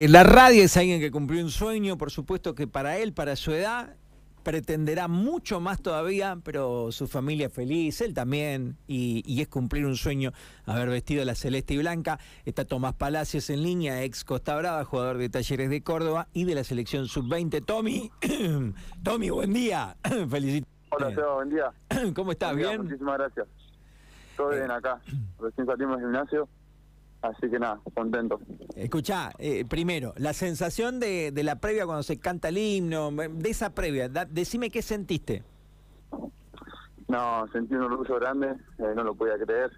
La radio es alguien que cumplió un sueño, por supuesto que para él, para su edad, pretenderá mucho más todavía, pero su familia feliz, él también, y, y, es cumplir un sueño haber vestido la celeste y blanca. Está Tomás Palacios en línea, ex Costa Brava, jugador de Talleres de Córdoba y de la selección sub-20. Tommy, Tommy, buen día. Felicitaciones. Hola, Seba, buen día. ¿Cómo estás? Buen día, ¿Bien? Muchísimas gracias. Todo bien acá. Recién salimos del gimnasio. Así que nada, contento. Escuchá, eh, primero, la sensación de, de, la previa cuando se canta el himno, de esa previa, da, decime qué sentiste. No, sentí un orgullo grande, eh, no lo podía creer.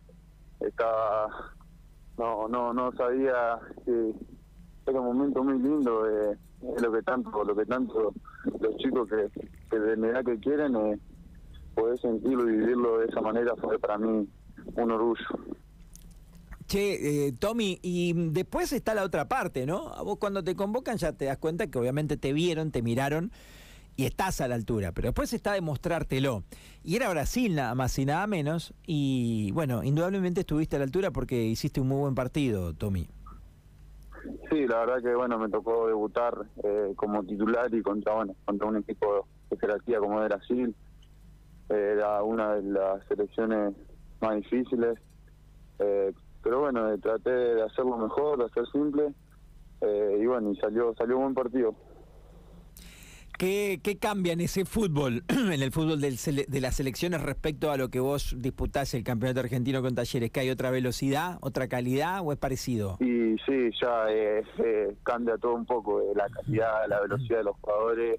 Estaba, no, no, no sabía que era un momento muy lindo, eh, es lo que tanto, lo que tanto los chicos que, que de la edad que quieren, eh, poder sentirlo y vivirlo de esa manera fue para mí un orgullo. Che, eh, Tommy, y después está la otra parte, ¿no? A vos cuando te convocan ya te das cuenta que obviamente te vieron, te miraron y estás a la altura, pero después está demostrártelo. Y era Brasil nada más y nada menos, y bueno, indudablemente estuviste a la altura porque hiciste un muy buen partido, Tommy. Sí, la verdad que bueno, me tocó debutar eh, como titular y contra, bueno, contra un equipo de jerarquía como Brasil. Eh, era una de las selecciones más difíciles. Eh, pero bueno, traté de hacerlo mejor, de hacer simple, eh, y bueno, y salió, salió un buen partido. ¿Qué, ¿Qué, cambia en ese fútbol, en el fútbol del, de las selecciones respecto a lo que vos disputás el campeonato argentino con Talleres? ¿Que hay otra velocidad, otra calidad o es parecido? Y sí, ya eh, eh, cambia todo un poco, la calidad, la velocidad de los jugadores,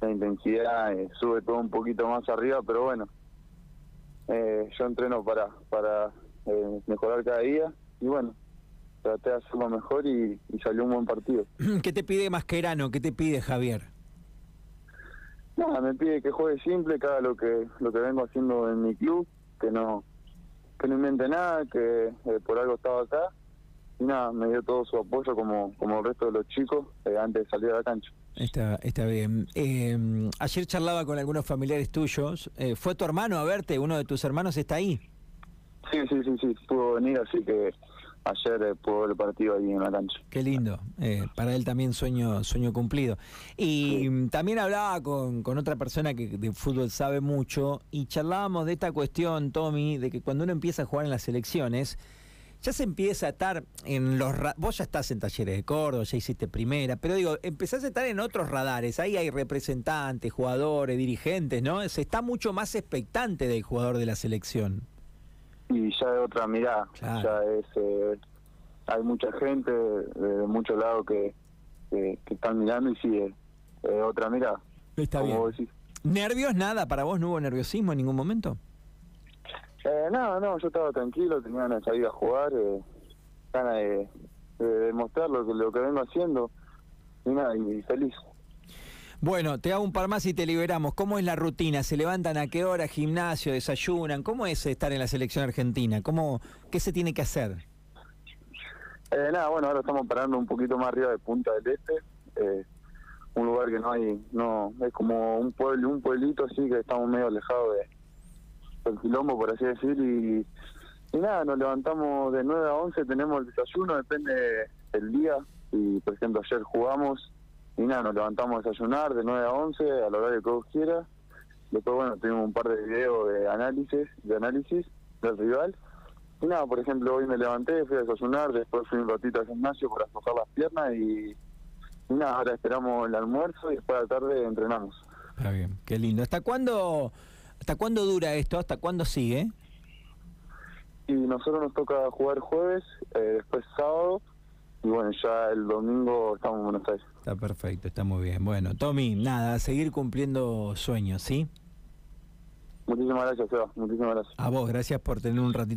la intensidad, sube todo un poquito más arriba, pero bueno, yo entreno para, para eh, mejorar cada día y bueno, traté de hacerlo mejor y, y, salió un buen partido. ¿Qué te pide Mascherano? ¿Qué te pide Javier? Nada, me pide que juegue simple, que haga lo que lo que vengo haciendo en mi club, que no que no invente nada, que eh, por algo estaba acá y nada, me dio todo su apoyo como como el resto de los chicos eh, antes de salir a la cancha. Está, está bien. Eh, ayer charlaba con algunos familiares tuyos. ¿Fue tu hermano a verte? ¿Uno de tus hermanos está ahí? Sí, sí, sí, sí, pudo venir, así que ayer eh, pudo ver el partido ahí en la cancha. Qué lindo, eh, para él también sueño sueño cumplido. Y sí. también hablaba con, con, otra persona que de fútbol sabe mucho y charlábamos de esta cuestión, Tommy, de que cuando uno empieza a jugar en las elecciones, ya se empieza a estar en los... Vos ya estás en Talleres de Córdoba, ya hiciste primera, pero digo, empezás a estar en otros radares, ahí hay representantes, jugadores, dirigentes, ¿no? Se está mucho más expectante del jugador de la selección y ya es otra mirada, claro. ya es eh, hay mucha gente de muchos lados que, que, que, están mirando y sí es, es otra mirada. Está bien. ¿Nervios nada? ¿Para vos no hubo nerviosismo en ningún momento? Eh, no, no, yo estaba tranquilo, tenía ganas de salir a jugar, eh, ganas de, de demostrar lo que, lo que vengo haciendo y nada, y feliz. Bueno, te hago un par más y te liberamos. ¿Cómo es la rutina? ¿Se levantan a qué hora? ¿Gimnasio? ¿Desayunan? ¿Cómo es estar en la selección argentina? ¿Cómo, ¿Qué se tiene que hacer? Eh, nada, bueno, ahora estamos parando un poquito más arriba de Punta del Este. Eh, un lugar que no hay, no, es como un pueblo, un pueblito así que estamos medio alejados de, del quilombo, por así decir. Y, y nada, nos levantamos de 9 a 11, tenemos el desayuno, depende del día. Y por ejemplo, ayer jugamos y nada, nos levantamos a desayunar de 9 a 11 a la hora que vos quieras. Después, bueno, tuvimos un par de videos de análisis, de análisis del rival. Y nada, por ejemplo, hoy me levanté, fui a desayunar, después fui un ratito al gimnasio para aflojar las piernas y, y nada, ahora esperamos el almuerzo y después de la tarde entrenamos. Está bien, qué lindo. ¿Hasta cuándo, hasta cuándo dura esto? ¿Hasta cuándo sigue? Y nosotros nos toca jugar jueves, eh, después sábado y bueno, ya el domingo estamos en Buenos Aires. Está perfecto, está muy bien. Bueno, Tommy, nada, seguir cumpliendo sueños, ¿sí? Muchísimas gracias, Seba. Muchísimas gracias. A vos, gracias por tener un ratito.